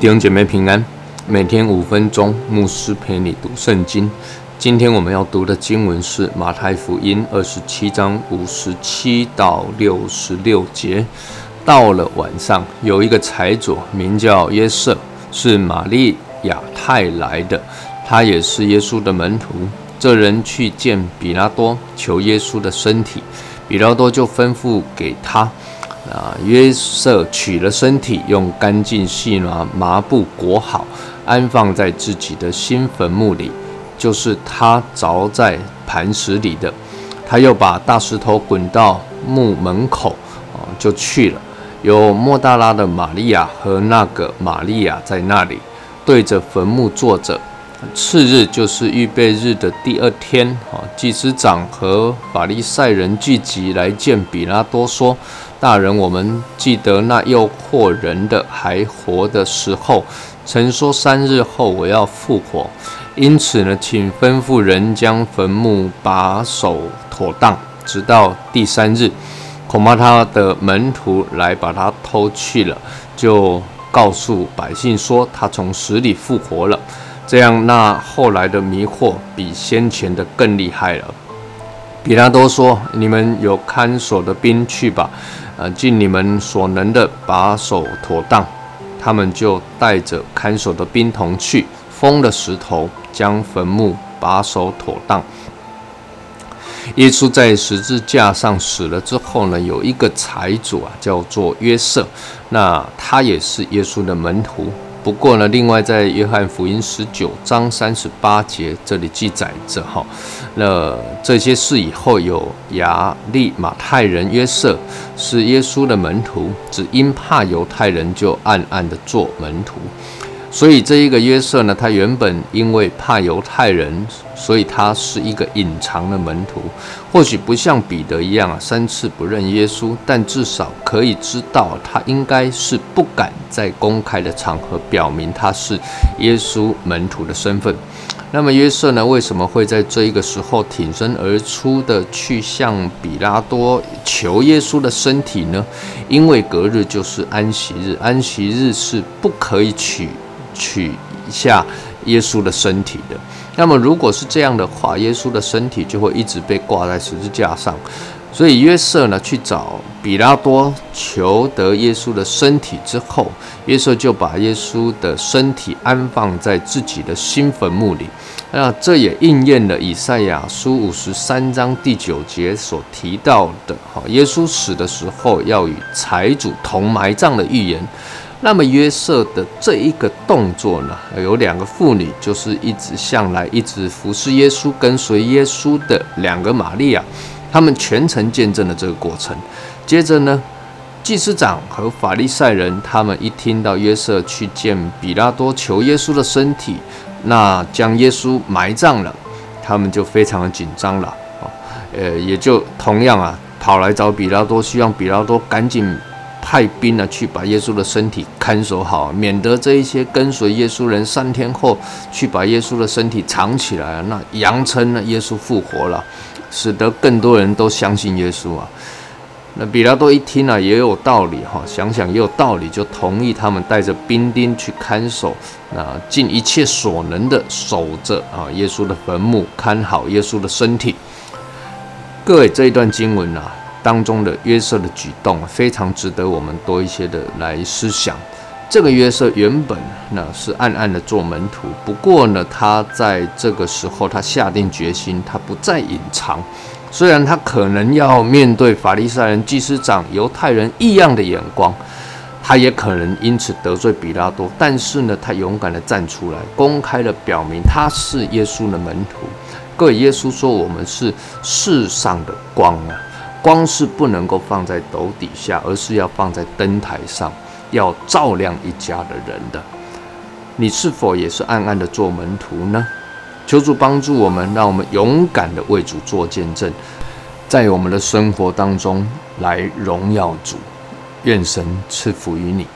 弟兄姐妹平安，每天五分钟，牧师陪你读圣经。今天我们要读的经文是马太福音二十七章五十七到六十六节。到了晚上，有一个财主名叫约瑟，是玛利亚派来的，他也是耶稣的门徒。这人去见比拉多，求耶稣的身体，比拉多就吩咐给他。啊，约瑟取了身体，用干净细麻麻布裹好，安放在自己的新坟墓里，就是他凿在磐石里的。他又把大石头滚到墓门口，啊，就去了。有莫大拉的玛利亚和那个玛利亚在那里，对着坟墓坐着。次日就是预备日的第二天，啊，祭司长和法利赛人聚集来见比拉多，说。大人，我们记得那诱惑人的还活的时候，曾说三日后我要复活。因此呢，请吩咐人将坟墓把守妥当，直到第三日。恐怕他的门徒来把他偷去了，就告诉百姓说他从死里复活了。这样，那后来的迷惑比先前的更厉害了。比拉多说：“你们有看守的兵去吧。”呃，尽你们所能的把守妥当，他们就带着看守的兵同去，封了石头，将坟墓把守妥当。耶稣在十字架上死了之后呢，有一个财主啊，叫做约瑟，那他也是耶稣的门徒。不过呢，另外在约翰福音十九章三十八节这里记载着哈，那这些事以后有亚利马太人约瑟是耶稣的门徒，只因怕犹太人就暗暗的做门徒。所以这一个约瑟呢，他原本因为怕犹太人，所以他是一个隐藏的门徒。或许不像彼得一样啊，三次不认耶稣，但至少可以知道他应该是不敢在公开的场合表明他是耶稣门徒的身份。那么约瑟呢，为什么会在这一个时候挺身而出的去向比拉多求耶稣的身体呢？因为隔日就是安息日，安息日是不可以取。取一下耶稣的身体的，那么如果是这样的话，耶稣的身体就会一直被挂在十字架上。所以约瑟呢去找比拉多求得耶稣的身体之后，约瑟就把耶稣的身体安放在自己的新坟墓里。那这也应验了以赛亚书五十三章第九节所提到的：哈，耶稣死的时候要与财主同埋葬的预言。那么约瑟的这一个动作呢，有两个妇女，就是一直向来一直服侍耶稣、跟随耶稣的两个玛利亚，他们全程见证了这个过程。接着呢，祭司长和法利赛人，他们一听到约瑟去见比拉多求耶稣的身体，那将耶稣埋葬了，他们就非常的紧张了啊，呃，也就同样啊，跑来找比拉多，希望比拉多赶紧。派兵呢，去把耶稣的身体看守好，免得这一些跟随耶稣人三天后去把耶稣的身体藏起来，那扬称呢耶稣复活了，使得更多人都相信耶稣啊。那比拉多一听啊，也有道理哈，想想也有道理，就同意他们带着兵丁去看守，那尽一切所能的守着啊耶稣的坟墓，看好耶稣的身体。各位这一段经文啊。当中的约瑟的举动非常值得我们多一些的来思想。这个约瑟原本呢是暗暗的做门徒，不过呢他在这个时候他下定决心，他不再隐藏。虽然他可能要面对法利赛人、祭司长、犹太人异样的眼光，他也可能因此得罪比拉多，但是呢他勇敢的站出来，公开的表明他是耶稣的门徒。各位，耶稣说我们是世上的光啊。光是不能够放在斗底下，而是要放在灯台上，要照亮一家的人的。你是否也是暗暗的做门徒呢？求主帮助我们，让我们勇敢的为主做见证，在我们的生活当中来荣耀主。愿神赐福于你。